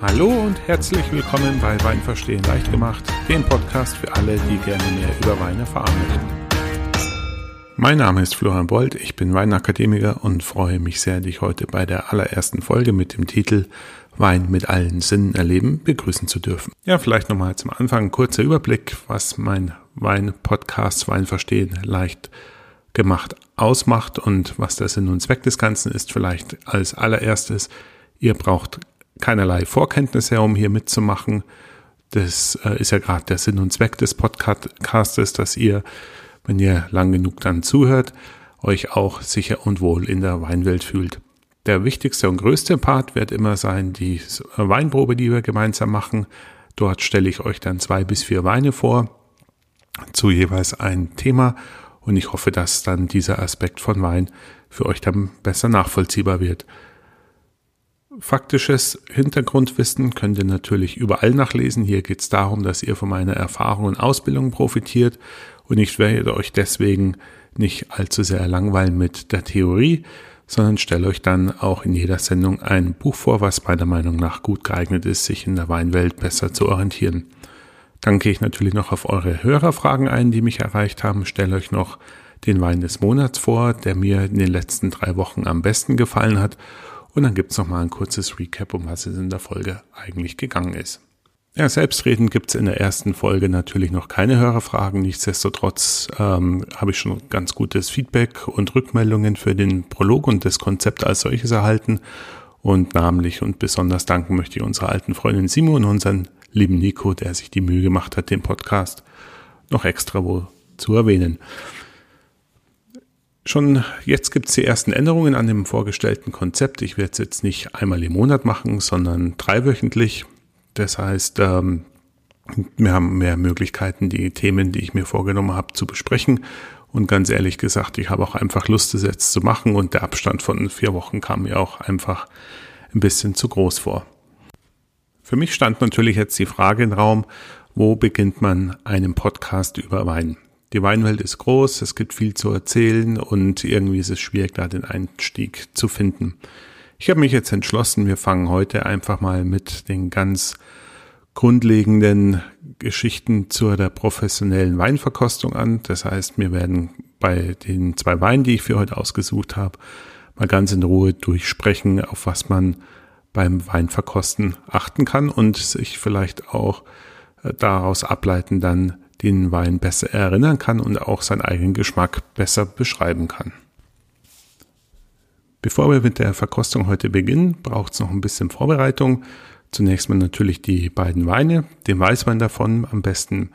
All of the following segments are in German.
Hallo und herzlich willkommen bei Wein verstehen leicht gemacht, dem Podcast für alle, die gerne mehr über Wein erfahren möchten. Mein Name ist Florian Bold, ich bin Weinakademiker und freue mich sehr, dich heute bei der allerersten Folge mit dem Titel Wein mit allen Sinnen erleben begrüßen zu dürfen. Ja, vielleicht nochmal zum Anfang ein kurzer Überblick, was mein Wein-Podcast Wein verstehen leicht gemacht ausmacht und was der Sinn und Zweck des Ganzen ist. Vielleicht als allererstes, ihr braucht keinerlei Vorkenntnisse, um hier mitzumachen. Das äh, ist ja gerade der Sinn und Zweck des Podcastes, dass ihr, wenn ihr lang genug dann zuhört, euch auch sicher und wohl in der Weinwelt fühlt. Der wichtigste und größte Part wird immer sein die Weinprobe, die wir gemeinsam machen. Dort stelle ich euch dann zwei bis vier Weine vor, zu jeweils ein Thema und ich hoffe, dass dann dieser Aspekt von Wein für euch dann besser nachvollziehbar wird. Faktisches Hintergrundwissen könnt ihr natürlich überall nachlesen. Hier geht es darum, dass ihr von meiner Erfahrung und Ausbildung profitiert und ich werde euch deswegen nicht allzu sehr langweilen mit der Theorie, sondern stelle euch dann auch in jeder Sendung ein Buch vor, was meiner Meinung nach gut geeignet ist, sich in der Weinwelt besser zu orientieren. Dann gehe ich natürlich noch auf eure Hörerfragen ein, die mich erreicht haben, stelle euch noch den Wein des Monats vor, der mir in den letzten drei Wochen am besten gefallen hat und dann gibt's noch mal ein kurzes Recap, um was es in der Folge eigentlich gegangen ist. Ja, selbstredend gibt's in der ersten Folge natürlich noch keine Hörerfragen. Nichtsdestotrotz ähm, habe ich schon ganz gutes Feedback und Rückmeldungen für den Prolog und das Konzept als solches erhalten. Und namentlich und besonders danken möchte ich unserer alten Freundin Simo und unseren lieben Nico, der sich die Mühe gemacht hat, den Podcast noch extra wo zu erwähnen. Schon jetzt gibt es die ersten Änderungen an dem vorgestellten Konzept. Ich werde es jetzt nicht einmal im Monat machen, sondern dreiwöchentlich. Das heißt, ähm, wir haben mehr Möglichkeiten, die Themen, die ich mir vorgenommen habe, zu besprechen. Und ganz ehrlich gesagt, ich habe auch einfach Lust, es jetzt zu machen. Und der Abstand von vier Wochen kam mir auch einfach ein bisschen zu groß vor. Für mich stand natürlich jetzt die Frage im Raum, wo beginnt man einen Podcast über Wein? Die Weinwelt ist groß, es gibt viel zu erzählen und irgendwie ist es schwierig, da den Einstieg zu finden. Ich habe mich jetzt entschlossen, wir fangen heute einfach mal mit den ganz grundlegenden Geschichten zur der professionellen Weinverkostung an. Das heißt, wir werden bei den zwei Weinen, die ich für heute ausgesucht habe, mal ganz in Ruhe durchsprechen, auf was man beim Weinverkosten achten kann und sich vielleicht auch äh, daraus ableiten dann den Wein besser erinnern kann und auch seinen eigenen Geschmack besser beschreiben kann. Bevor wir mit der Verkostung heute beginnen, braucht es noch ein bisschen Vorbereitung. Zunächst mal natürlich die beiden Weine, den Weißwein davon am besten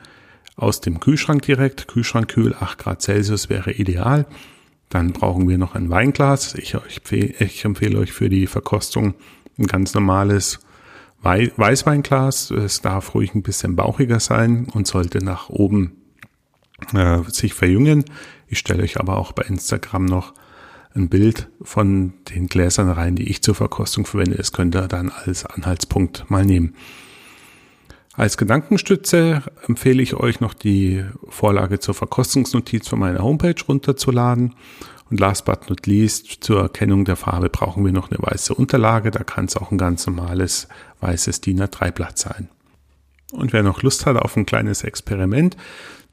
aus dem Kühlschrank direkt. Kühlschrankkühl 8 Grad Celsius wäre ideal. Dann brauchen wir noch ein Weinglas. Ich, ich empfehle euch für die Verkostung ein ganz normales Weißweinglas. Es darf ruhig ein bisschen bauchiger sein und sollte nach oben äh, sich verjüngen. Ich stelle euch aber auch bei Instagram noch ein Bild von den Gläsern rein, die ich zur Verkostung verwende. Das könnt ihr dann als Anhaltspunkt mal nehmen. Als Gedankenstütze empfehle ich euch noch die Vorlage zur Verkostungsnotiz von meiner Homepage runterzuladen. Und last but not least, zur Erkennung der Farbe brauchen wir noch eine weiße Unterlage. Da kann es auch ein ganz normales weißes DIN A3-Blatt sein. Und wer noch Lust hat auf ein kleines Experiment,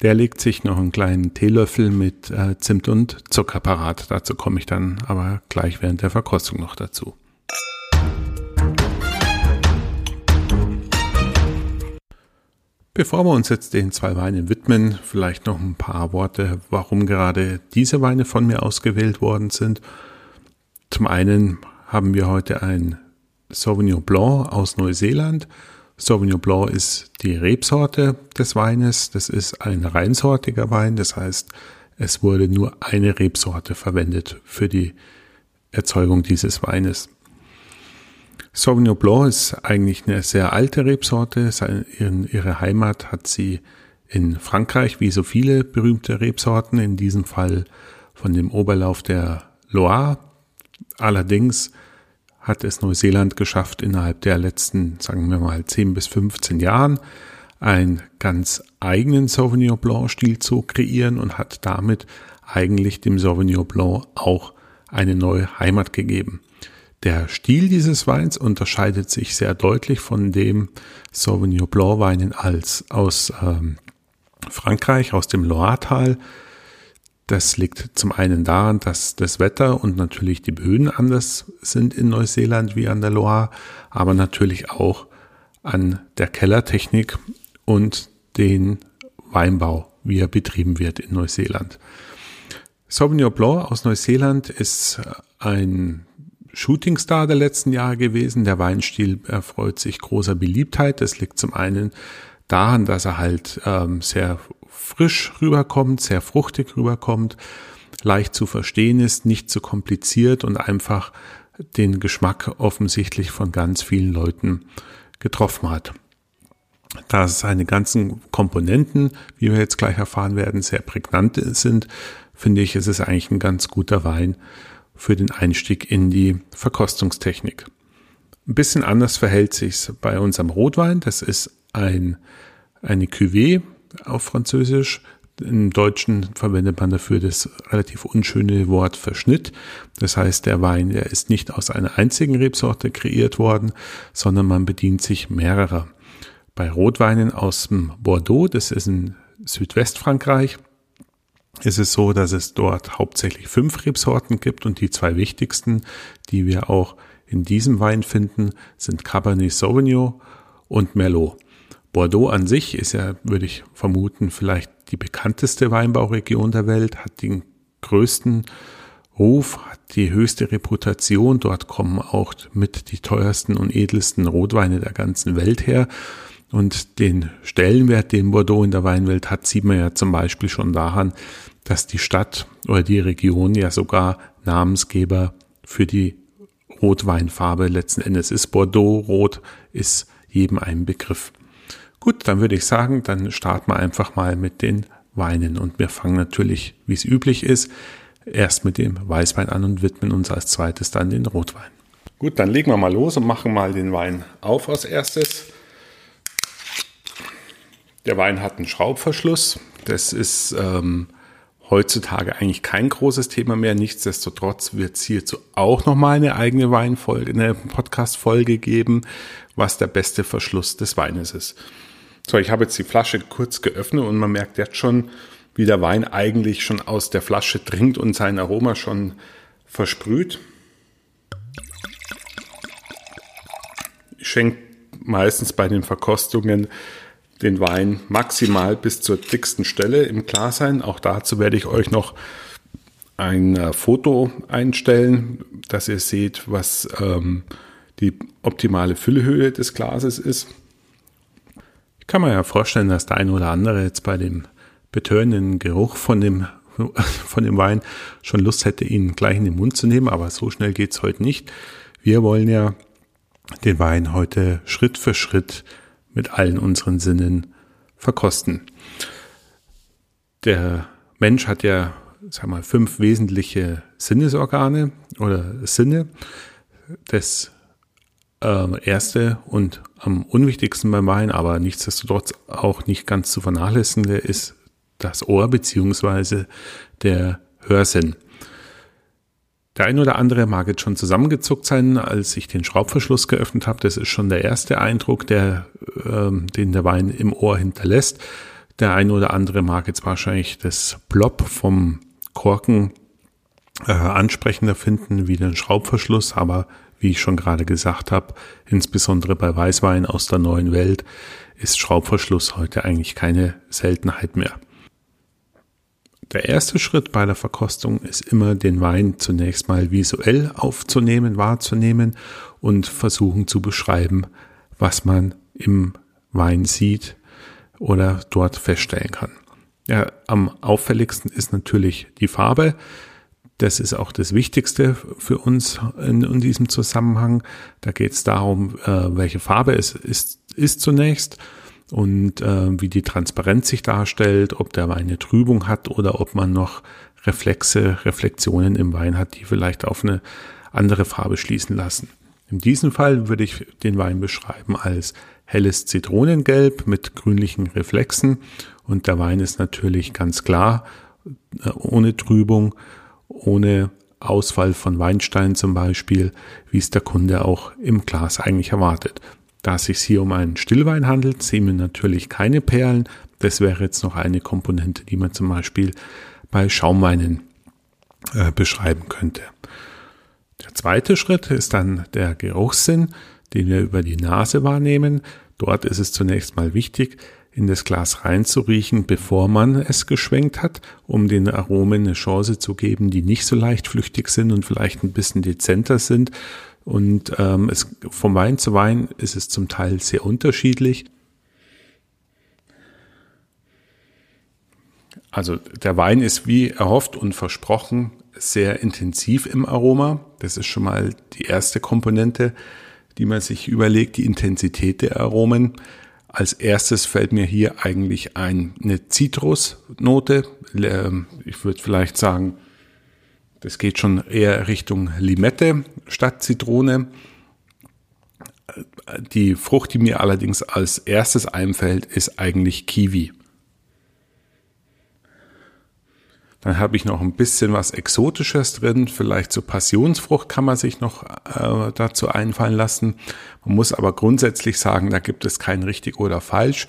der legt sich noch einen kleinen Teelöffel mit äh, Zimt und Zucker parat. Dazu komme ich dann aber gleich während der Verkostung noch dazu. Bevor wir uns jetzt den zwei Weinen widmen, vielleicht noch ein paar Worte, warum gerade diese Weine von mir ausgewählt worden sind. Zum einen haben wir heute ein Sauvignon Blanc aus Neuseeland. Sauvignon Blanc ist die Rebsorte des Weines. Das ist ein reinsortiger Wein. Das heißt, es wurde nur eine Rebsorte verwendet für die Erzeugung dieses Weines. Sauvignon Blanc ist eigentlich eine sehr alte Rebsorte. ihre Heimat hat sie in Frankreich, wie so viele berühmte Rebsorten, in diesem Fall von dem Oberlauf der Loire. Allerdings hat es Neuseeland geschafft, innerhalb der letzten, sagen wir mal, 10 bis 15 Jahren einen ganz eigenen Sauvignon Blanc Stil zu kreieren und hat damit eigentlich dem Sauvignon Blanc auch eine neue Heimat gegeben. Der Stil dieses Weins unterscheidet sich sehr deutlich von dem Sauvignon Blanc Weinen als aus ähm, Frankreich, aus dem Loiretal. Das liegt zum einen daran, dass das Wetter und natürlich die Böden anders sind in Neuseeland wie an der Loire, aber natürlich auch an der Kellertechnik und den Weinbau, wie er betrieben wird in Neuseeland. Sauvignon Blanc aus Neuseeland ist ein Shootingstar der letzten Jahre gewesen. Der Weinstil erfreut sich großer Beliebtheit. Das liegt zum einen daran, dass er halt ähm, sehr frisch rüberkommt, sehr fruchtig rüberkommt, leicht zu verstehen ist, nicht zu kompliziert und einfach den Geschmack offensichtlich von ganz vielen Leuten getroffen hat. Da seine ganzen Komponenten, wie wir jetzt gleich erfahren werden, sehr prägnant sind, finde ich, ist es eigentlich ein ganz guter Wein für den Einstieg in die Verkostungstechnik. Ein bisschen anders verhält sich bei unserem Rotwein. Das ist ein, eine Cuvée auf Französisch. Im Deutschen verwendet man dafür das relativ unschöne Wort Verschnitt. Das heißt, der Wein, der ist nicht aus einer einzigen Rebsorte kreiert worden, sondern man bedient sich mehrerer. Bei Rotweinen aus dem Bordeaux, das ist in Südwestfrankreich, ist es so, dass es dort hauptsächlich fünf Rebsorten gibt und die zwei wichtigsten, die wir auch in diesem Wein finden, sind Cabernet Sauvignon und Merlot. Bordeaux an sich ist ja, würde ich vermuten, vielleicht die bekannteste Weinbauregion der Welt, hat den größten Ruf, hat die höchste Reputation. Dort kommen auch mit die teuersten und edelsten Rotweine der ganzen Welt her. Und den Stellenwert, den Bordeaux in der Weinwelt hat, sieht man ja zum Beispiel schon daran, dass die Stadt oder die Region ja sogar Namensgeber für die Rotweinfarbe letzten Endes ist. Bordeaux Rot ist jedem ein Begriff. Gut, dann würde ich sagen, dann starten wir einfach mal mit den Weinen und wir fangen natürlich, wie es üblich ist, erst mit dem Weißwein an und widmen uns als zweites dann den Rotwein. Gut, dann legen wir mal los und machen mal den Wein auf als erstes. Der Wein hat einen Schraubverschluss. Das ist ähm, heutzutage eigentlich kein großes Thema mehr. Nichtsdestotrotz wird es hierzu auch nochmal eine eigene Weinfolge, eine Podcast-Folge geben, was der beste Verschluss des Weines ist. So, ich habe jetzt die Flasche kurz geöffnet und man merkt jetzt schon, wie der Wein eigentlich schon aus der Flasche dringt und sein Aroma schon versprüht. Ich schenke meistens bei den Verkostungen den Wein maximal bis zur dicksten Stelle im Glas sein. Auch dazu werde ich euch noch ein äh, Foto einstellen, dass ihr seht, was ähm, die optimale Füllhöhe des Glases ist. Ich kann mir ja vorstellen, dass der eine oder andere jetzt bei dem betörenden Geruch von dem, von dem Wein schon Lust hätte, ihn gleich in den Mund zu nehmen, aber so schnell geht es heute nicht. Wir wollen ja den Wein heute Schritt für Schritt mit allen unseren Sinnen verkosten. Der Mensch hat ja, sag mal, fünf wesentliche Sinnesorgane oder Sinne. Das äh, erste und am unwichtigsten beim Wein, aber nichtsdestotrotz auch nicht ganz zu vernachlässigende, ist das Ohr beziehungsweise der Hörsinn. Der ein oder andere mag jetzt schon zusammengezuckt sein, als ich den Schraubverschluss geöffnet habe. Das ist schon der erste Eindruck, der, ähm, den der Wein im Ohr hinterlässt. Der ein oder andere mag jetzt wahrscheinlich das Plop vom Korken äh, ansprechender finden wie den Schraubverschluss, aber wie ich schon gerade gesagt habe, insbesondere bei Weißwein aus der neuen Welt ist Schraubverschluss heute eigentlich keine Seltenheit mehr. Der erste Schritt bei der Verkostung ist immer, den Wein zunächst mal visuell aufzunehmen, wahrzunehmen und versuchen zu beschreiben, was man im Wein sieht oder dort feststellen kann. Ja, am auffälligsten ist natürlich die Farbe. Das ist auch das Wichtigste für uns in, in diesem Zusammenhang. Da geht es darum, äh, welche Farbe es ist, ist zunächst und äh, wie die Transparenz sich darstellt, ob der Wein eine Trübung hat oder ob man noch Reflexe, Reflexionen im Wein hat, die vielleicht auf eine andere Farbe schließen lassen. In diesem Fall würde ich den Wein beschreiben als helles Zitronengelb mit grünlichen Reflexen und der Wein ist natürlich ganz klar, äh, ohne Trübung, ohne Ausfall von Weinstein zum Beispiel, wie es der Kunde auch im Glas eigentlich erwartet. Da es sich hier um einen Stillwein handelt, sehen wir natürlich keine Perlen. Das wäre jetzt noch eine Komponente, die man zum Beispiel bei Schaumweinen äh, beschreiben könnte. Der zweite Schritt ist dann der Geruchssinn, den wir über die Nase wahrnehmen. Dort ist es zunächst mal wichtig, in das Glas reinzuriechen, bevor man es geschwenkt hat, um den Aromen eine Chance zu geben, die nicht so leicht flüchtig sind und vielleicht ein bisschen dezenter sind. Und ähm, es, vom Wein zu Wein ist es zum Teil sehr unterschiedlich. Also der Wein ist wie erhofft und versprochen sehr intensiv im Aroma. Das ist schon mal die erste Komponente, die man sich überlegt, die Intensität der Aromen. Als erstes fällt mir hier eigentlich eine Zitrusnote. Ähm, ich würde vielleicht sagen, das geht schon eher Richtung Limette statt Zitrone. Die Frucht, die mir allerdings als erstes einfällt, ist eigentlich Kiwi. Dann habe ich noch ein bisschen was Exotisches drin. Vielleicht so Passionsfrucht kann man sich noch äh, dazu einfallen lassen. Man muss aber grundsätzlich sagen, da gibt es kein richtig oder falsch.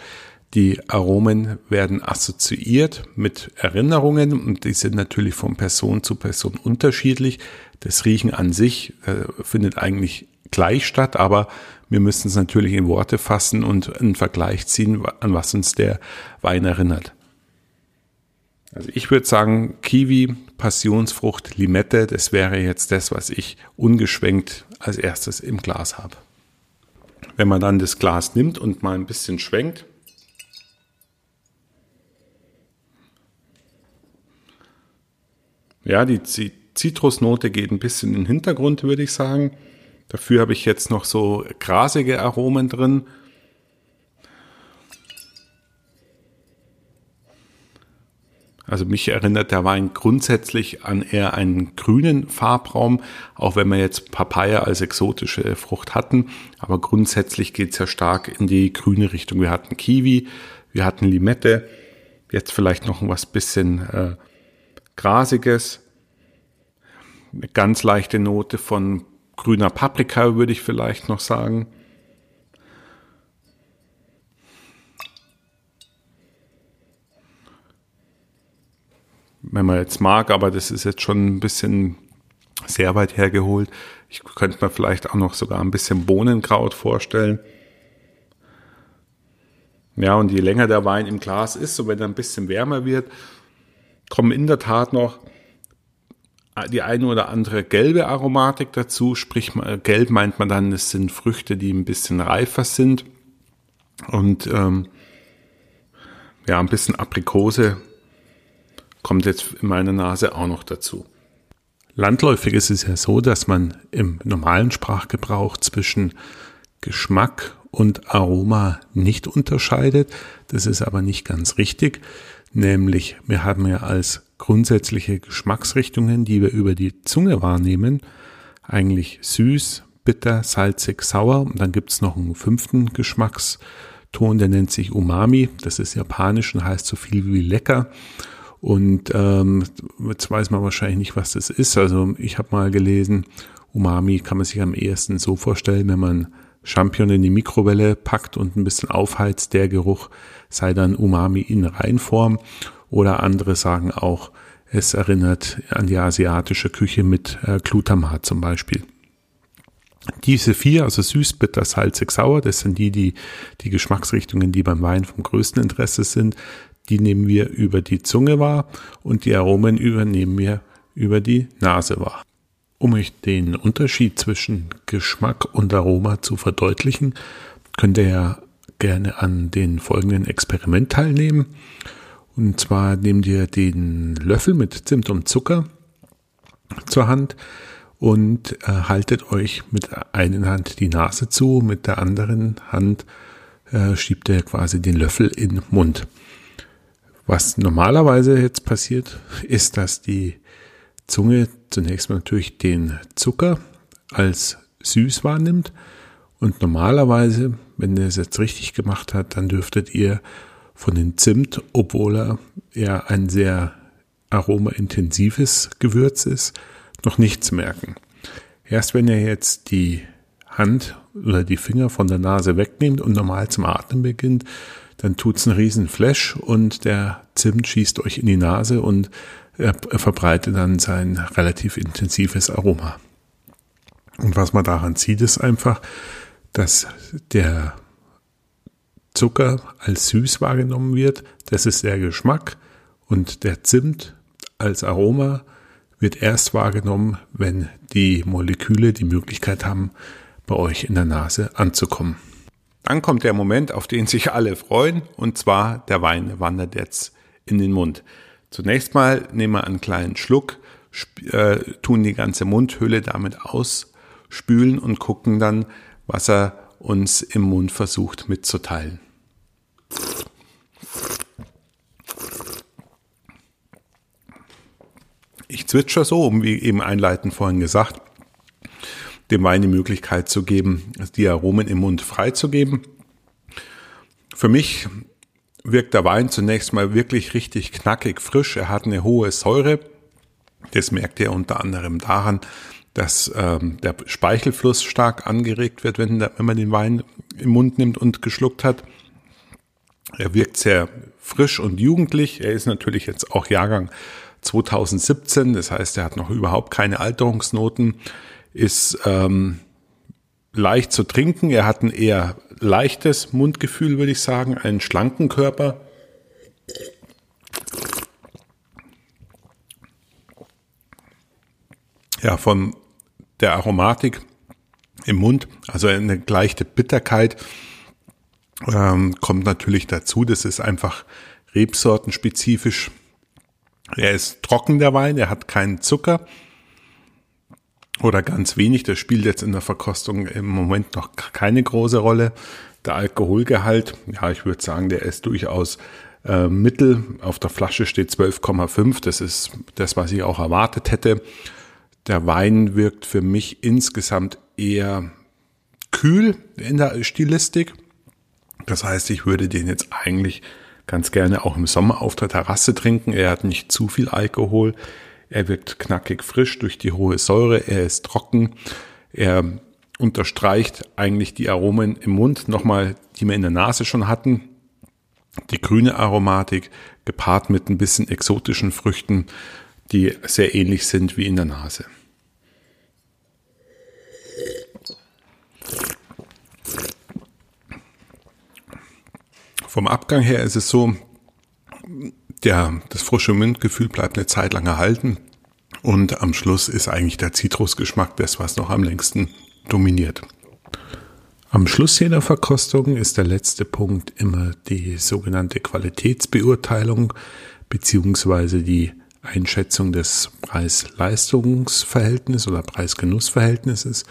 Die Aromen werden assoziiert mit Erinnerungen und die sind natürlich von Person zu Person unterschiedlich. Das Riechen an sich äh, findet eigentlich gleich statt, aber wir müssen es natürlich in Worte fassen und einen Vergleich ziehen, an was uns der Wein erinnert. Also ich würde sagen, Kiwi, Passionsfrucht, Limette, das wäre jetzt das, was ich ungeschwenkt als erstes im Glas habe. Wenn man dann das Glas nimmt und mal ein bisschen schwenkt, ja, die Zitrusnote geht ein bisschen in den Hintergrund, würde ich sagen. Dafür habe ich jetzt noch so grasige Aromen drin. Also mich erinnert der Wein grundsätzlich an eher einen grünen Farbraum, auch wenn wir jetzt Papaya als exotische Frucht hatten. Aber grundsätzlich geht es ja stark in die grüne Richtung. Wir hatten Kiwi, wir hatten Limette, jetzt vielleicht noch was bisschen äh, Grasiges. Eine ganz leichte Note von grüner Paprika würde ich vielleicht noch sagen. wenn man jetzt mag, aber das ist jetzt schon ein bisschen sehr weit hergeholt. Ich könnte mir vielleicht auch noch sogar ein bisschen Bohnenkraut vorstellen. Ja, und je länger der Wein im Glas ist, so wenn er ein bisschen wärmer wird, kommen in der Tat noch die eine oder andere gelbe Aromatik dazu. Sprich, gelb meint man dann, es sind Früchte, die ein bisschen reifer sind. Und ähm, ja, ein bisschen Aprikose kommt jetzt in meiner Nase auch noch dazu. Landläufig ist es ja so, dass man im normalen Sprachgebrauch zwischen Geschmack und Aroma nicht unterscheidet. Das ist aber nicht ganz richtig. Nämlich, wir haben ja als grundsätzliche Geschmacksrichtungen, die wir über die Zunge wahrnehmen, eigentlich süß, bitter, salzig, sauer. Und dann gibt's noch einen fünften Geschmackston, der nennt sich Umami. Das ist japanisch und heißt so viel wie lecker. Und ähm, jetzt weiß man wahrscheinlich nicht, was das ist. Also ich habe mal gelesen, Umami kann man sich am ehesten so vorstellen, wenn man Champignon in die Mikrowelle packt und ein bisschen aufheizt, der Geruch sei dann Umami in Reinform. Oder andere sagen auch, es erinnert an die asiatische Küche mit äh, Glutamat zum Beispiel. Diese vier, also süß, bitter, salzig, sauer, das sind die, die, die Geschmacksrichtungen, die beim Wein vom größten Interesse sind die nehmen wir über die Zunge wahr und die Aromen übernehmen wir über die Nase wahr. Um euch den Unterschied zwischen Geschmack und Aroma zu verdeutlichen, könnt ihr ja gerne an den folgenden Experiment teilnehmen. Und zwar nehmt ihr den Löffel mit Zimt und Zucker zur Hand und äh, haltet euch mit einer Hand die Nase zu, mit der anderen Hand äh, schiebt ihr quasi den Löffel in den Mund. Was normalerweise jetzt passiert, ist, dass die Zunge zunächst mal natürlich den Zucker als süß wahrnimmt und normalerweise, wenn ihr es jetzt richtig gemacht hat, dann dürftet ihr von den Zimt, obwohl er ja ein sehr aromaintensives Gewürz ist, noch nichts merken. Erst wenn ihr jetzt die Hand oder die Finger von der Nase wegnehmt und normal zum Atmen beginnt, dann tut's einen riesen Flash und der Zimt schießt euch in die Nase und er verbreitet dann sein relativ intensives Aroma. Und was man daran sieht, ist einfach, dass der Zucker als süß wahrgenommen wird. Das ist der Geschmack. Und der Zimt als Aroma wird erst wahrgenommen, wenn die Moleküle die Möglichkeit haben, bei euch in der Nase anzukommen. Dann kommt der Moment, auf den sich alle freuen, und zwar der Wein wandert jetzt in den Mund. Zunächst mal nehmen wir einen kleinen Schluck, äh, tun die ganze Mundhöhle damit ausspülen und gucken dann, was er uns im Mund versucht mitzuteilen. Ich zwitscher so, um wie eben einleitend vorhin gesagt, dem Wein die Möglichkeit zu geben, die Aromen im Mund freizugeben. Für mich wirkt der Wein zunächst mal wirklich richtig knackig frisch. Er hat eine hohe Säure. Das merkt ihr unter anderem daran, dass ähm, der Speichelfluss stark angeregt wird, wenn, der, wenn man den Wein im Mund nimmt und geschluckt hat. Er wirkt sehr frisch und jugendlich. Er ist natürlich jetzt auch Jahrgang 2017, das heißt, er hat noch überhaupt keine Alterungsnoten, ist ähm, leicht zu trinken. Er hat ein eher leichtes Mundgefühl, würde ich sagen, einen schlanken Körper. Ja, von der Aromatik im Mund, also eine leichte Bitterkeit ähm, kommt natürlich dazu. Das ist einfach rebsortenspezifisch. Er ist trocken, der Wein, er hat keinen Zucker oder ganz wenig. Das spielt jetzt in der Verkostung im Moment noch keine große Rolle. Der Alkoholgehalt, ja, ich würde sagen, der ist durchaus äh, mittel. Auf der Flasche steht 12,5. Das ist das, was ich auch erwartet hätte. Der Wein wirkt für mich insgesamt eher kühl in der Stilistik. Das heißt, ich würde den jetzt eigentlich ganz gerne auch im Sommer auf der Terrasse trinken. Er hat nicht zu viel Alkohol. Er wirkt knackig frisch durch die hohe Säure. Er ist trocken. Er unterstreicht eigentlich die Aromen im Mund nochmal, die wir in der Nase schon hatten. Die grüne Aromatik gepaart mit ein bisschen exotischen Früchten, die sehr ähnlich sind wie in der Nase. Vom Abgang her ist es so, der, das frische Mundgefühl bleibt eine Zeit lang erhalten und am Schluss ist eigentlich der Zitrusgeschmack das, was noch am längsten dominiert. Am Schluss jeder Verkostung ist der letzte Punkt immer die sogenannte Qualitätsbeurteilung beziehungsweise die Einschätzung des Preis-Leistungs-Verhältnisses oder Preis-Genuss-Verhältnisses.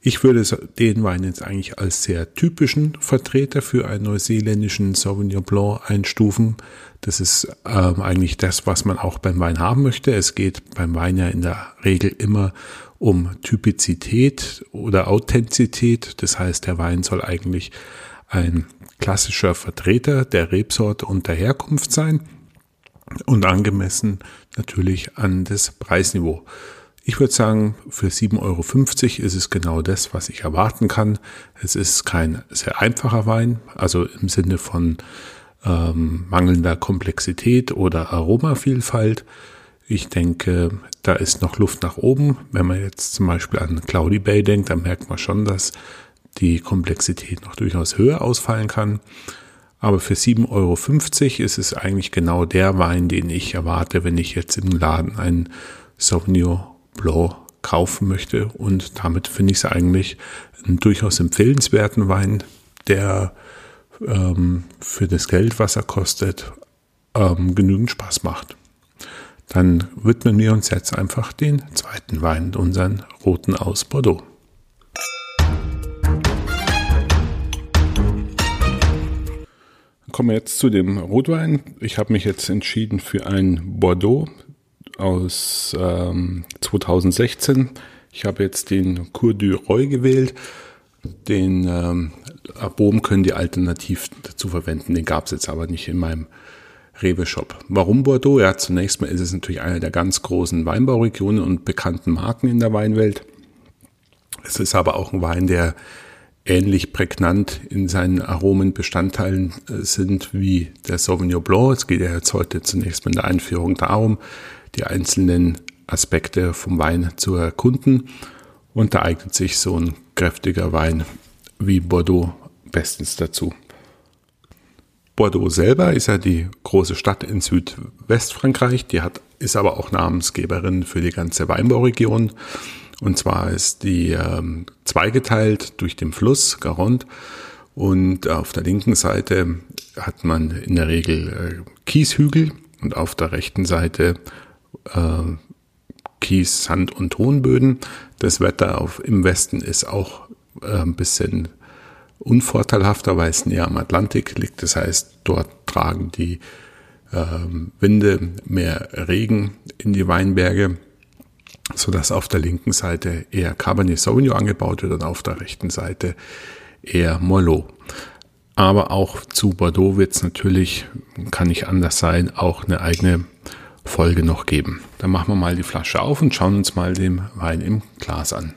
Ich würde den Wein jetzt eigentlich als sehr typischen Vertreter für einen neuseeländischen Sauvignon Blanc einstufen. Das ist ähm, eigentlich das, was man auch beim Wein haben möchte. Es geht beim Wein ja in der Regel immer um Typizität oder Authentizität. Das heißt, der Wein soll eigentlich ein klassischer Vertreter der Rebsorte und der Herkunft sein und angemessen natürlich an das Preisniveau. Ich würde sagen, für 7,50 Euro ist es genau das, was ich erwarten kann. Es ist kein sehr einfacher Wein, also im Sinne von ähm, mangelnder Komplexität oder Aromavielfalt. Ich denke, da ist noch Luft nach oben. Wenn man jetzt zum Beispiel an Cloudy Bay denkt, dann merkt man schon, dass die Komplexität noch durchaus höher ausfallen kann. Aber für 7,50 Euro ist es eigentlich genau der Wein, den ich erwarte, wenn ich jetzt im Laden einen Sauvignon Blanc kaufen möchte. Und damit finde ich es eigentlich einen durchaus empfehlenswerten Wein, der ähm, für das Geld, was er kostet, ähm, genügend Spaß macht. Dann widmen wir uns jetzt einfach den zweiten Wein, unseren roten aus Bordeaux. Kommen wir jetzt zu dem Rotwein. Ich habe mich jetzt entschieden für ein Bordeaux aus ähm, 2016. Ich habe jetzt den Cour du Roy gewählt. Den ähm, Bohm können die alternativ dazu verwenden. Den gab es jetzt aber nicht in meinem Rewe Shop. Warum Bordeaux? Ja, zunächst mal ist es natürlich eine der ganz großen Weinbauregionen und bekannten Marken in der Weinwelt. Es ist aber auch ein Wein, der ähnlich prägnant in seinen Aromenbestandteilen äh, sind wie der Sauvignon Blanc. Es geht ja jetzt heute zunächst mal in der Einführung darum, die einzelnen Aspekte vom Wein zu erkunden. Und da eignet sich so ein kräftiger Wein wie Bordeaux bestens dazu. Bordeaux selber ist ja die große Stadt in Südwestfrankreich. Die hat, ist aber auch Namensgeberin für die ganze Weinbauregion. Und zwar ist die ähm, zweigeteilt durch den Fluss Garonne. Und auf der linken Seite hat man in der Regel äh, Kieshügel und auf der rechten Seite äh, Kies, Sand und Tonböden. Das Wetter auf, im Westen ist auch äh, ein bisschen unvorteilhafter, weil es näher am Atlantik liegt. Das heißt, dort tragen die ähm, Winde mehr Regen in die Weinberge, so dass auf der linken Seite eher Cabernet Sauvignon angebaut wird und auf der rechten Seite eher Merlot. Aber auch zu Bordeaux wird es natürlich, kann nicht anders sein, auch eine eigene Folge noch geben. Dann machen wir mal die Flasche auf und schauen uns mal den Wein im Glas an.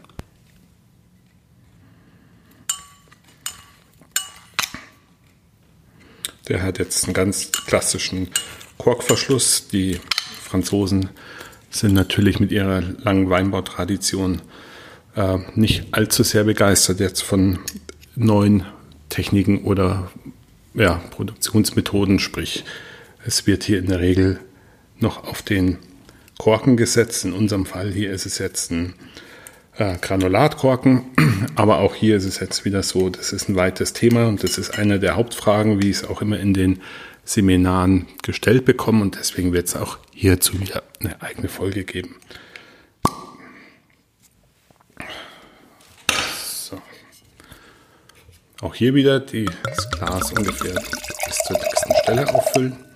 Der hat jetzt einen ganz klassischen Korkverschluss. Die Franzosen sind natürlich mit ihrer langen Weinbautradition äh, nicht allzu sehr begeistert jetzt von neuen Techniken oder ja, Produktionsmethoden. Sprich, es wird hier in der Regel noch auf den Korken gesetzt. In unserem Fall hier ist es jetzt ein äh, Granulatkorken. Aber auch hier ist es jetzt wieder so, das ist ein weites Thema und das ist eine der Hauptfragen, wie ich es auch immer in den Seminaren gestellt bekomme und deswegen wird es auch hierzu wieder eine eigene Folge geben. So. Auch hier wieder das Glas ungefähr bis zur dicksten Stelle auffüllen.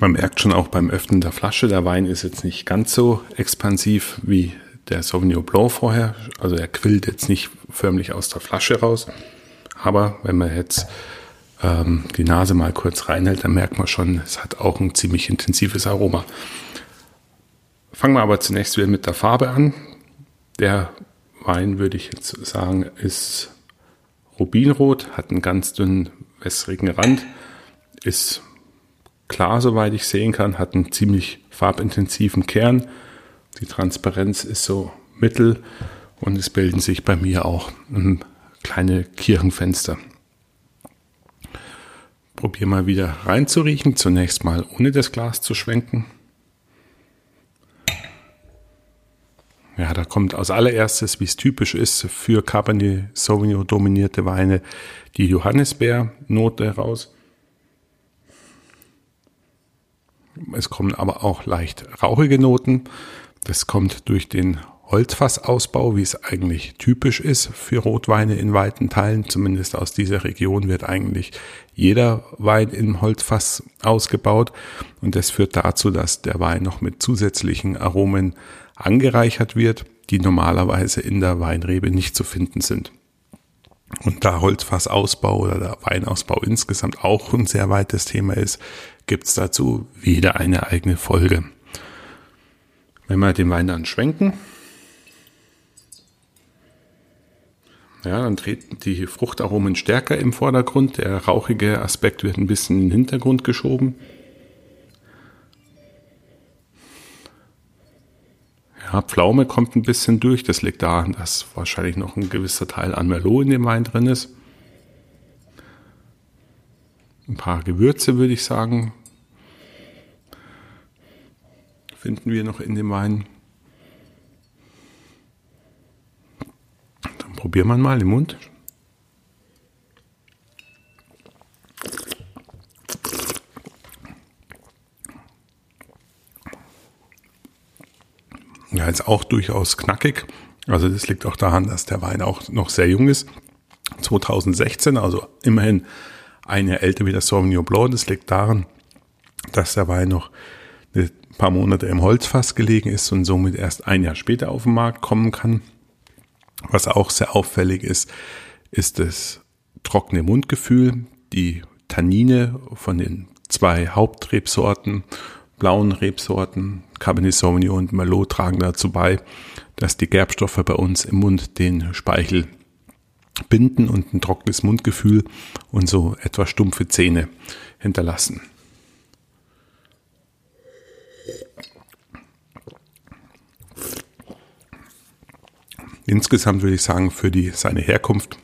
Man merkt schon auch beim Öffnen der Flasche, der Wein ist jetzt nicht ganz so expansiv wie der Sauvignon Blanc vorher. Also er quillt jetzt nicht förmlich aus der Flasche raus. Aber wenn man jetzt ähm, die Nase mal kurz reinhält, dann merkt man schon, es hat auch ein ziemlich intensives Aroma. Fangen wir aber zunächst wieder mit der Farbe an. Der Wein, würde ich jetzt sagen, ist Rubinrot, hat einen ganz dünnen wässrigen Rand, ist klar, soweit ich sehen kann, hat einen ziemlich farbintensiven Kern. Die Transparenz ist so mittel und es bilden sich bei mir auch kleine Kirchenfenster. Probier mal wieder reinzuriechen, zunächst mal ohne das Glas zu schwenken. Ja, da kommt als allererstes, wie es typisch ist für Cabernet Sauvignon dominierte Weine, die Johannisbeernote raus. Es kommen aber auch leicht rauchige Noten. Das kommt durch den Holzfassausbau, wie es eigentlich typisch ist für Rotweine in weiten Teilen. Zumindest aus dieser Region wird eigentlich jeder Wein im Holzfass ausgebaut. Und das führt dazu, dass der Wein noch mit zusätzlichen Aromen angereichert wird, die normalerweise in der Weinrebe nicht zu finden sind. Und da Holzfassausbau oder der Weinausbau insgesamt auch ein sehr weites Thema ist, gibt's dazu wieder eine eigene Folge. Wenn wir den Wein dann schwenken, ja, dann treten die Fruchtaromen stärker im Vordergrund, der rauchige Aspekt wird ein bisschen in den Hintergrund geschoben. Ja, Pflaume kommt ein bisschen durch. Das liegt daran, dass wahrscheinlich noch ein gewisser Teil an Merlot in dem Wein drin ist. Ein paar Gewürze, würde ich sagen, finden wir noch in dem Wein. Dann probiert man mal im Mund. Ja, ist auch durchaus knackig. Also das liegt auch daran, dass der Wein auch noch sehr jung ist. 2016, also immerhin ein Jahr älter wie der Sauvignon Blanc. Das liegt daran, dass der Wein noch ein paar Monate im Holzfass gelegen ist und somit erst ein Jahr später auf den Markt kommen kann. Was auch sehr auffällig ist, ist das trockene Mundgefühl. die Tannine von den zwei Hauptrebsorten, blauen Rebsorten, Cabernet Sauvignon und Merlot tragen dazu bei, dass die Gerbstoffe bei uns im Mund den Speichel binden und ein trockenes Mundgefühl und so etwas stumpfe Zähne hinterlassen. Insgesamt würde ich sagen, für die, seine Herkunft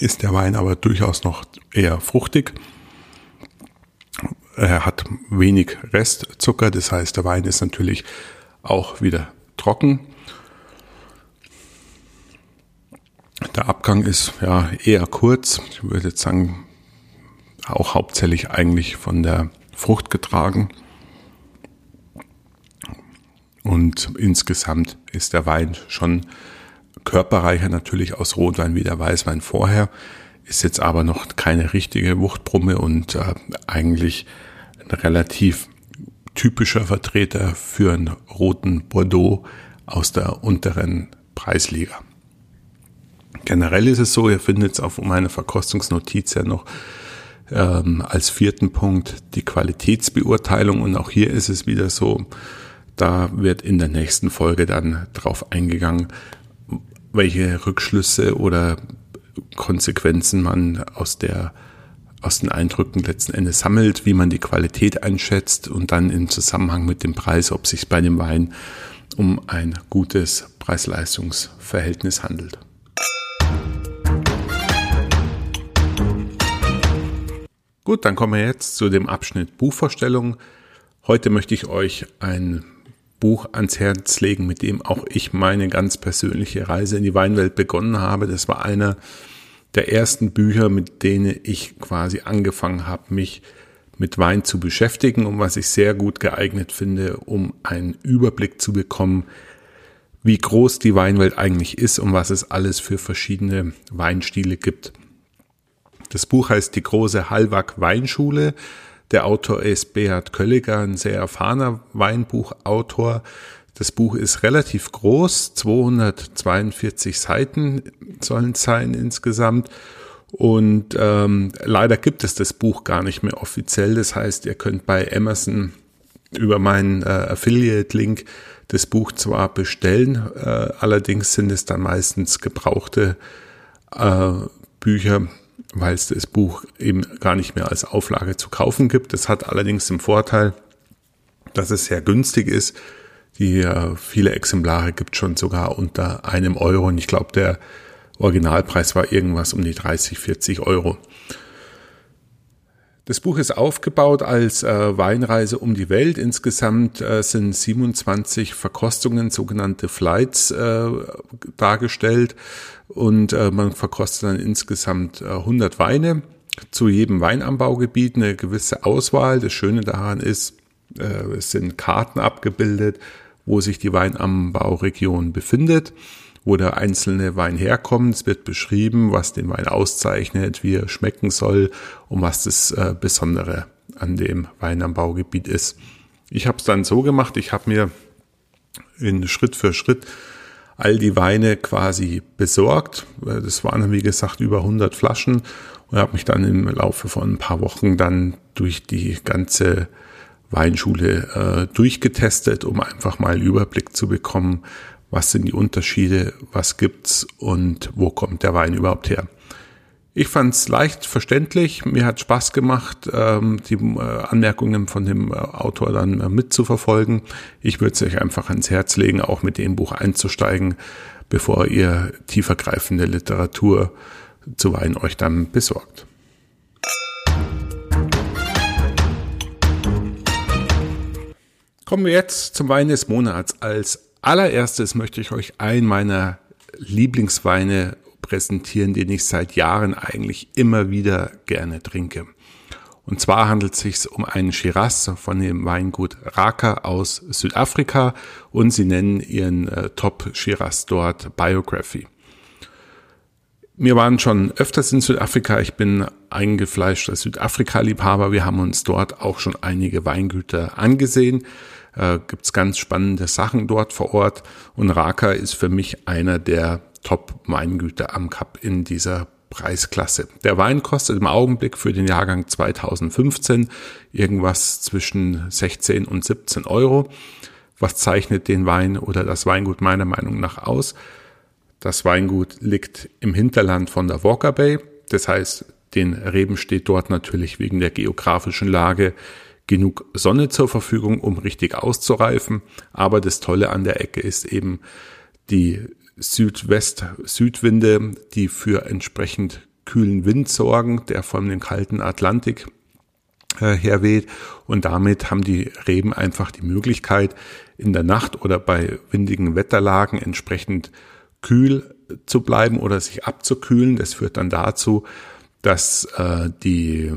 ist der Wein aber durchaus noch eher fruchtig. Er hat wenig Restzucker, das heißt, der Wein ist natürlich auch wieder trocken. Der Abgang ist ja eher kurz. Ich würde jetzt sagen, auch hauptsächlich eigentlich von der Frucht getragen. Und insgesamt ist der Wein schon körperreicher natürlich aus Rotwein wie der Weißwein vorher, ist jetzt aber noch keine richtige Wuchtbrumme und äh, eigentlich ein relativ typischer Vertreter für einen roten Bordeaux aus der unteren Preisliga. Generell ist es so, ihr findet es auf meiner Verkostungsnotiz ja noch ähm, als vierten Punkt die Qualitätsbeurteilung und auch hier ist es wieder so, da wird in der nächsten Folge dann drauf eingegangen, welche Rückschlüsse oder Konsequenzen man aus der aus den Eindrücken letzten Endes sammelt, wie man die Qualität einschätzt und dann im Zusammenhang mit dem Preis, ob sich bei dem Wein um ein gutes Preis-Leistungs-Verhältnis handelt. Gut, dann kommen wir jetzt zu dem Abschnitt Buchvorstellung. Heute möchte ich euch ein Buch ans Herz legen, mit dem auch ich meine ganz persönliche Reise in die Weinwelt begonnen habe. Das war einer der ersten Bücher, mit denen ich quasi angefangen habe, mich mit Wein zu beschäftigen und was ich sehr gut geeignet finde, um einen Überblick zu bekommen, wie groß die Weinwelt eigentlich ist und was es alles für verschiedene Weinstile gibt. Das Buch heißt Die große Hallwag Weinschule der Autor ist Beat Kölliger, ein sehr erfahrener Weinbuchautor. Das Buch ist relativ groß, 242 Seiten sollen es sein insgesamt. Und ähm, leider gibt es das Buch gar nicht mehr offiziell. Das heißt, ihr könnt bei Amazon über meinen äh, Affiliate-Link das Buch zwar bestellen, äh, allerdings sind es dann meistens gebrauchte äh, Bücher, weil es das Buch eben gar nicht mehr als Auflage zu kaufen gibt. Das hat allerdings den Vorteil, dass es sehr günstig ist. Die äh, viele Exemplare gibt schon sogar unter einem Euro und ich glaube, der Originalpreis war irgendwas um die 30, 40 Euro. Das Buch ist aufgebaut als äh, Weinreise um die Welt. Insgesamt äh, sind 27 Verkostungen, sogenannte Flights, äh, dargestellt und äh, man verkostet dann insgesamt äh, 100 Weine. Zu jedem Weinanbaugebiet eine gewisse Auswahl. Das Schöne daran ist, äh, es sind Karten abgebildet, wo sich die Weinanbauregion befindet wo der einzelne Wein herkommt. Es wird beschrieben, was den Wein auszeichnet, wie er schmecken soll und was das äh, Besondere an dem Weinanbaugebiet ist. Ich habe es dann so gemacht, ich habe mir in Schritt für Schritt all die Weine quasi besorgt. Das waren, wie gesagt, über 100 Flaschen und habe mich dann im Laufe von ein paar Wochen dann durch die ganze Weinschule äh, durchgetestet, um einfach mal einen Überblick zu bekommen, was sind die Unterschiede, was gibt's und wo kommt der Wein überhaupt her. Ich fand es leicht verständlich, mir hat Spaß gemacht, ähm, die äh, Anmerkungen von dem äh, Autor dann äh, mitzuverfolgen. Ich würde es euch einfach ans Herz legen, auch mit dem Buch einzusteigen, bevor ihr tiefergreifende Literatur zu Wein euch dann besorgt. Kommen wir jetzt zum Wein des Monats. Als allererstes möchte ich euch einen meiner Lieblingsweine präsentieren, den ich seit Jahren eigentlich immer wieder gerne trinke. Und zwar handelt es sich um einen Shiraz von dem Weingut Raka aus Südafrika und sie nennen ihren äh, Top Shiraz dort Biography. Wir waren schon öfters in Südafrika. Ich bin eingefleischter Südafrika-Liebhaber. Wir haben uns dort auch schon einige Weingüter angesehen äh, gibt's ganz spannende Sachen dort vor Ort. Und Raka ist für mich einer der Top-Weingüter am Cup in dieser Preisklasse. Der Wein kostet im Augenblick für den Jahrgang 2015 irgendwas zwischen 16 und 17 Euro. Was zeichnet den Wein oder das Weingut meiner Meinung nach aus? Das Weingut liegt im Hinterland von der Walker Bay. Das heißt, den Reben steht dort natürlich wegen der geografischen Lage genug Sonne zur Verfügung, um richtig auszureifen. Aber das Tolle an der Ecke ist eben die Südwest-Südwinde, die für entsprechend kühlen Wind sorgen, der von dem kalten Atlantik äh, herweht. Und damit haben die Reben einfach die Möglichkeit, in der Nacht oder bei windigen Wetterlagen entsprechend kühl zu bleiben oder sich abzukühlen. Das führt dann dazu, dass äh, die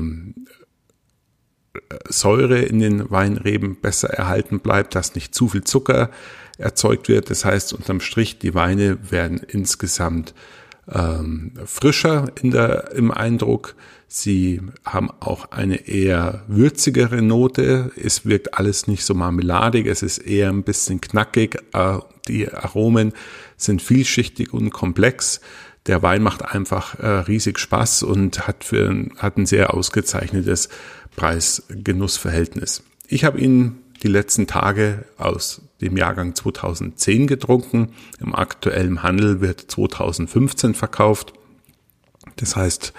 Säure in den Weinreben besser erhalten bleibt, dass nicht zu viel Zucker erzeugt wird. Das heißt, unterm Strich, die Weine werden insgesamt ähm, frischer in der, im Eindruck. Sie haben auch eine eher würzigere Note. Es wirkt alles nicht so marmeladig. Es ist eher ein bisschen knackig. Äh, die Aromen sind vielschichtig und komplex. Der Wein macht einfach äh, riesig Spaß und hat, für, hat ein sehr ausgezeichnetes Preis-Genuss-Verhältnis. Ich habe ihn die letzten Tage aus dem Jahrgang 2010 getrunken. Im aktuellen Handel wird 2015 verkauft. Das heißt,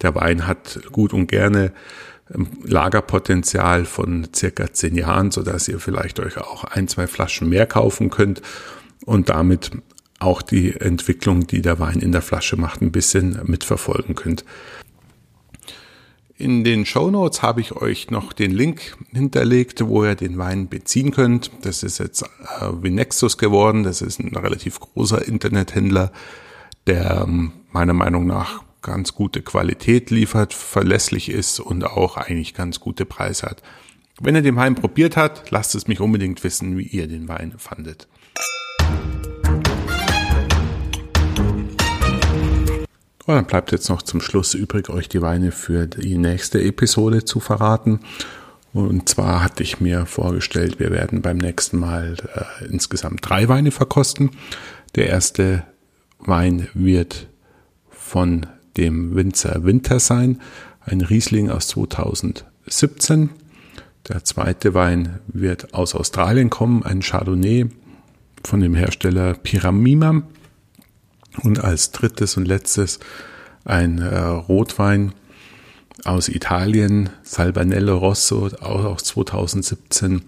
der Wein hat gut und gerne Lagerpotenzial von circa zehn Jahren, so dass ihr vielleicht euch auch ein, zwei Flaschen mehr kaufen könnt und damit auch die Entwicklung, die der Wein in der Flasche macht, ein bisschen mitverfolgen könnt. In den Show Notes habe ich euch noch den Link hinterlegt, wo ihr den Wein beziehen könnt. Das ist jetzt äh, Vinexus geworden. Das ist ein relativ großer Internethändler, der ähm, meiner Meinung nach ganz gute Qualität liefert, verlässlich ist und auch eigentlich ganz gute Preise hat. Wenn ihr den Wein probiert habt, lasst es mich unbedingt wissen, wie ihr den Wein fandet. Und dann bleibt jetzt noch zum Schluss übrig, euch die Weine für die nächste Episode zu verraten. Und zwar hatte ich mir vorgestellt, wir werden beim nächsten Mal äh, insgesamt drei Weine verkosten. Der erste Wein wird von dem Winzer Winter sein, ein Riesling aus 2017. Der zweite Wein wird aus Australien kommen, ein Chardonnay von dem Hersteller Pyramima. Und als drittes und letztes ein äh, Rotwein aus Italien, Salbanello Rosso, auch aus 2017,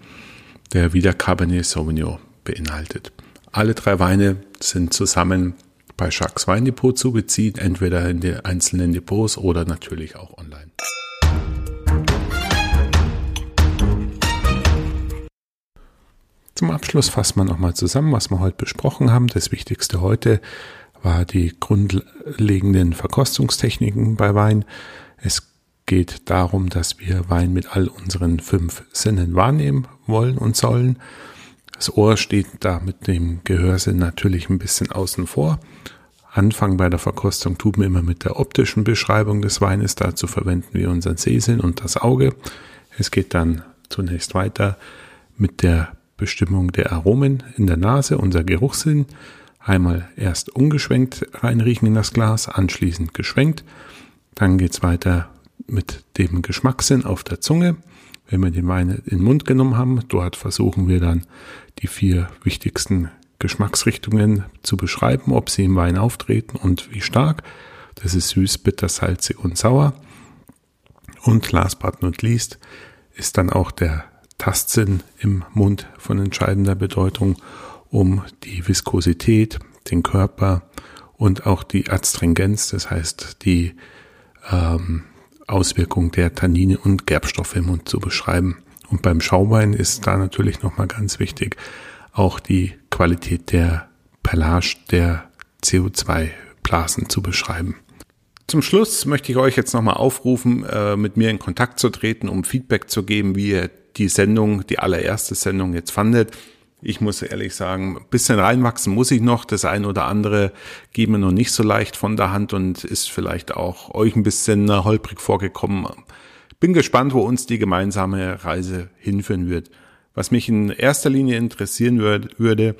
der wieder Cabernet Sauvignon beinhaltet. Alle drei Weine sind zusammen bei Jacques Weindepot zu beziehen, entweder in den einzelnen Depots oder natürlich auch online. Zum Abschluss fassen wir nochmal zusammen, was wir heute besprochen haben. Das Wichtigste heute war die grundlegenden Verkostungstechniken bei Wein. Es geht darum, dass wir Wein mit all unseren fünf Sinnen wahrnehmen wollen und sollen. Das Ohr steht da mit dem Gehörsinn natürlich ein bisschen außen vor. Anfang bei der Verkostung tun wir immer mit der optischen Beschreibung des Weines. Dazu verwenden wir unseren Sehsinn und das Auge. Es geht dann zunächst weiter mit der Bestimmung der Aromen in der Nase, unser Geruchssinn. Einmal erst ungeschwenkt reinriechen in das Glas, anschließend geschwenkt. Dann geht's weiter mit dem Geschmackssinn auf der Zunge. Wenn wir den Wein in den Mund genommen haben, dort versuchen wir dann die vier wichtigsten Geschmacksrichtungen zu beschreiben, ob sie im Wein auftreten und wie stark. Das ist süß, bitter, salzig und sauer. Und last but not least ist dann auch der Tastsinn im Mund von entscheidender Bedeutung um die Viskosität, den Körper und auch die Adstringenz, das heißt die ähm, Auswirkung der Tannine und Gerbstoffe im Mund zu beschreiben. Und beim Schauwein ist da natürlich nochmal ganz wichtig auch die Qualität der Perlage der CO2-Blasen zu beschreiben. Zum Schluss möchte ich euch jetzt nochmal aufrufen, äh, mit mir in Kontakt zu treten, um Feedback zu geben, wie ihr die Sendung, die allererste Sendung jetzt fandet. Ich muss ehrlich sagen, ein bisschen reinwachsen muss ich noch. Das eine oder andere geht mir noch nicht so leicht von der Hand und ist vielleicht auch euch ein bisschen holprig vorgekommen. Bin gespannt, wo uns die gemeinsame Reise hinführen wird. Was mich in erster Linie interessieren würde,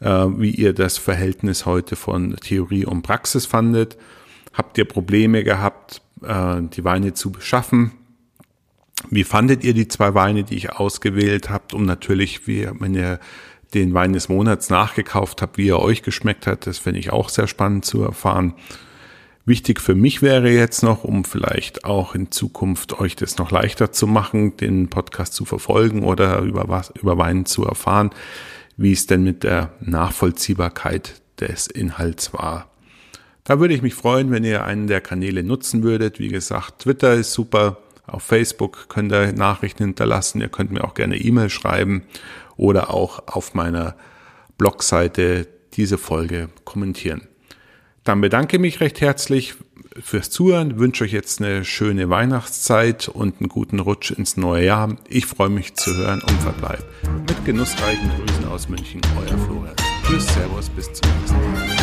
äh, wie ihr das Verhältnis heute von Theorie und Praxis fandet. Habt ihr Probleme gehabt, äh, die Weine zu beschaffen? Wie fandet ihr die zwei Weine, die ich ausgewählt habt, um natürlich, wie, wenn ihr den Wein des Monats nachgekauft habt, wie er euch geschmeckt hat, das finde ich auch sehr spannend zu erfahren. Wichtig für mich wäre jetzt noch, um vielleicht auch in Zukunft euch das noch leichter zu machen, den Podcast zu verfolgen oder über was, über Wein zu erfahren, wie es denn mit der Nachvollziehbarkeit des Inhalts war. Da würde ich mich freuen, wenn ihr einen der Kanäle nutzen würdet. Wie gesagt, Twitter ist super. Auf Facebook könnt ihr Nachrichten hinterlassen. Ihr könnt mir auch gerne E-Mail schreiben oder auch auf meiner Blogseite diese Folge kommentieren. Dann bedanke mich recht herzlich fürs Zuhören, wünsche euch jetzt eine schöne Weihnachtszeit und einen guten Rutsch ins neue Jahr. Ich freue mich zu hören und verbleibe. Mit genussreichen Grüßen aus München, euer Florian. Tschüss, Servus, bis zum nächsten Mal.